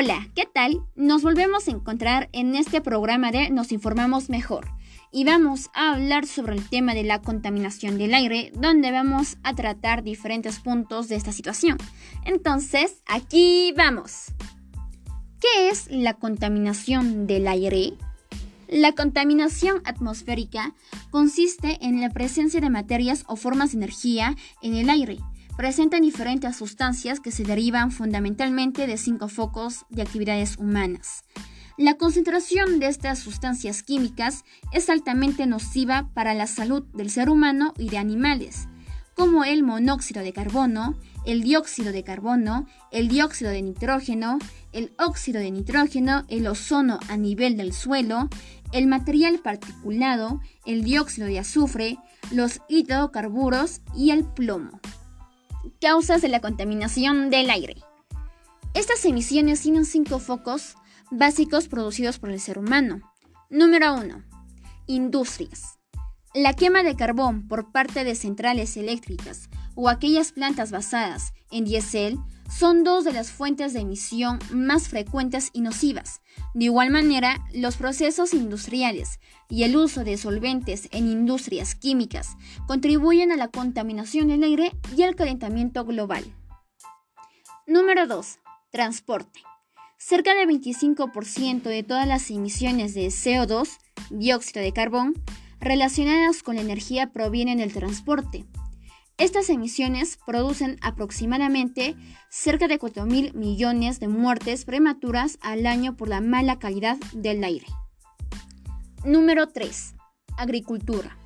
Hola, ¿qué tal? Nos volvemos a encontrar en este programa de Nos Informamos Mejor y vamos a hablar sobre el tema de la contaminación del aire, donde vamos a tratar diferentes puntos de esta situación. Entonces, aquí vamos. ¿Qué es la contaminación del aire? La contaminación atmosférica consiste en la presencia de materias o formas de energía en el aire presentan diferentes sustancias que se derivan fundamentalmente de cinco focos de actividades humanas. La concentración de estas sustancias químicas es altamente nociva para la salud del ser humano y de animales, como el monóxido de carbono, el dióxido de carbono, el dióxido de nitrógeno, el óxido de nitrógeno, el ozono a nivel del suelo, el material particulado, el dióxido de azufre, los hidrocarburos y el plomo. Causas de la contaminación del aire. Estas emisiones tienen cinco focos básicos producidos por el ser humano. Número 1. Industrias. La quema de carbón por parte de centrales eléctricas o aquellas plantas basadas en diésel son dos de las fuentes de emisión más frecuentes y nocivas. De igual manera, los procesos industriales y el uso de solventes en industrias químicas contribuyen a la contaminación del aire y al calentamiento global. Número 2. Transporte. Cerca del 25% de todas las emisiones de CO2, dióxido de carbón, relacionadas con la energía provienen del transporte. Estas emisiones producen aproximadamente cerca de 4.000 millones de muertes prematuras al año por la mala calidad del aire. Número 3. Agricultura.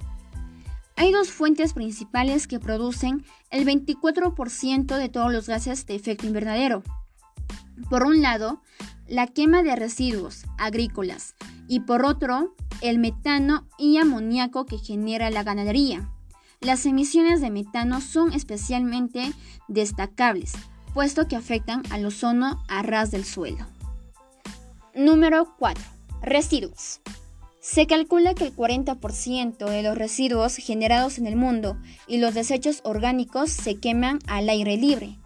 Hay dos fuentes principales que producen el 24% de todos los gases de efecto invernadero. Por un lado, la quema de residuos agrícolas y por otro, el metano y amoníaco que genera la ganadería. Las emisiones de metano son especialmente destacables, puesto que afectan al ozono a ras del suelo. Número 4. Residuos. Se calcula que el 40% de los residuos generados en el mundo y los desechos orgánicos se queman al aire libre,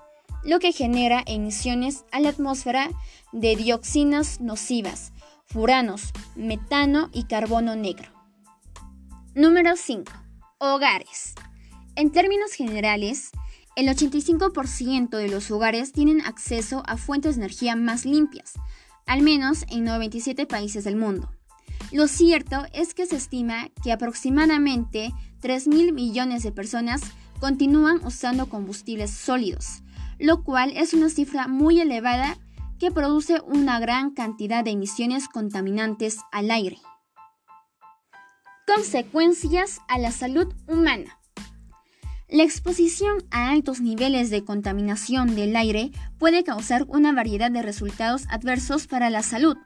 lo que genera emisiones a la atmósfera de dioxinas nocivas, furanos, metano y carbono negro. Número 5 Hogares. En términos generales, el 85% de los hogares tienen acceso a fuentes de energía más limpias, al menos en 97 países del mundo. Lo cierto es que se estima que aproximadamente 3.000 millones de personas continúan usando combustibles sólidos, lo cual es una cifra muy elevada que produce una gran cantidad de emisiones contaminantes al aire. Consecuencias a la salud humana. La exposición a altos niveles de contaminación del aire puede causar una variedad de resultados adversos para la salud.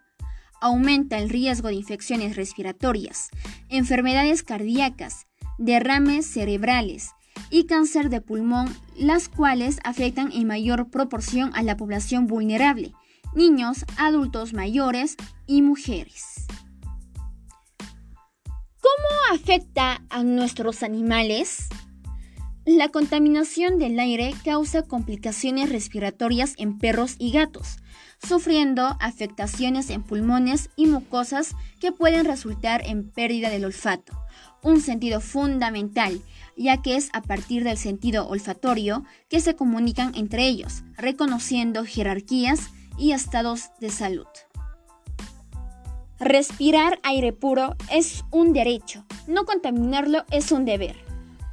Aumenta el riesgo de infecciones respiratorias, enfermedades cardíacas, derrames cerebrales y cáncer de pulmón, las cuales afectan en mayor proporción a la población vulnerable, niños, adultos mayores y mujeres. ¿Cómo afecta a nuestros animales? La contaminación del aire causa complicaciones respiratorias en perros y gatos, sufriendo afectaciones en pulmones y mucosas que pueden resultar en pérdida del olfato, un sentido fundamental, ya que es a partir del sentido olfatorio que se comunican entre ellos, reconociendo jerarquías y estados de salud. Respirar aire puro es un derecho, no contaminarlo es un deber.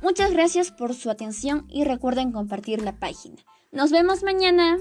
Muchas gracias por su atención y recuerden compartir la página. Nos vemos mañana.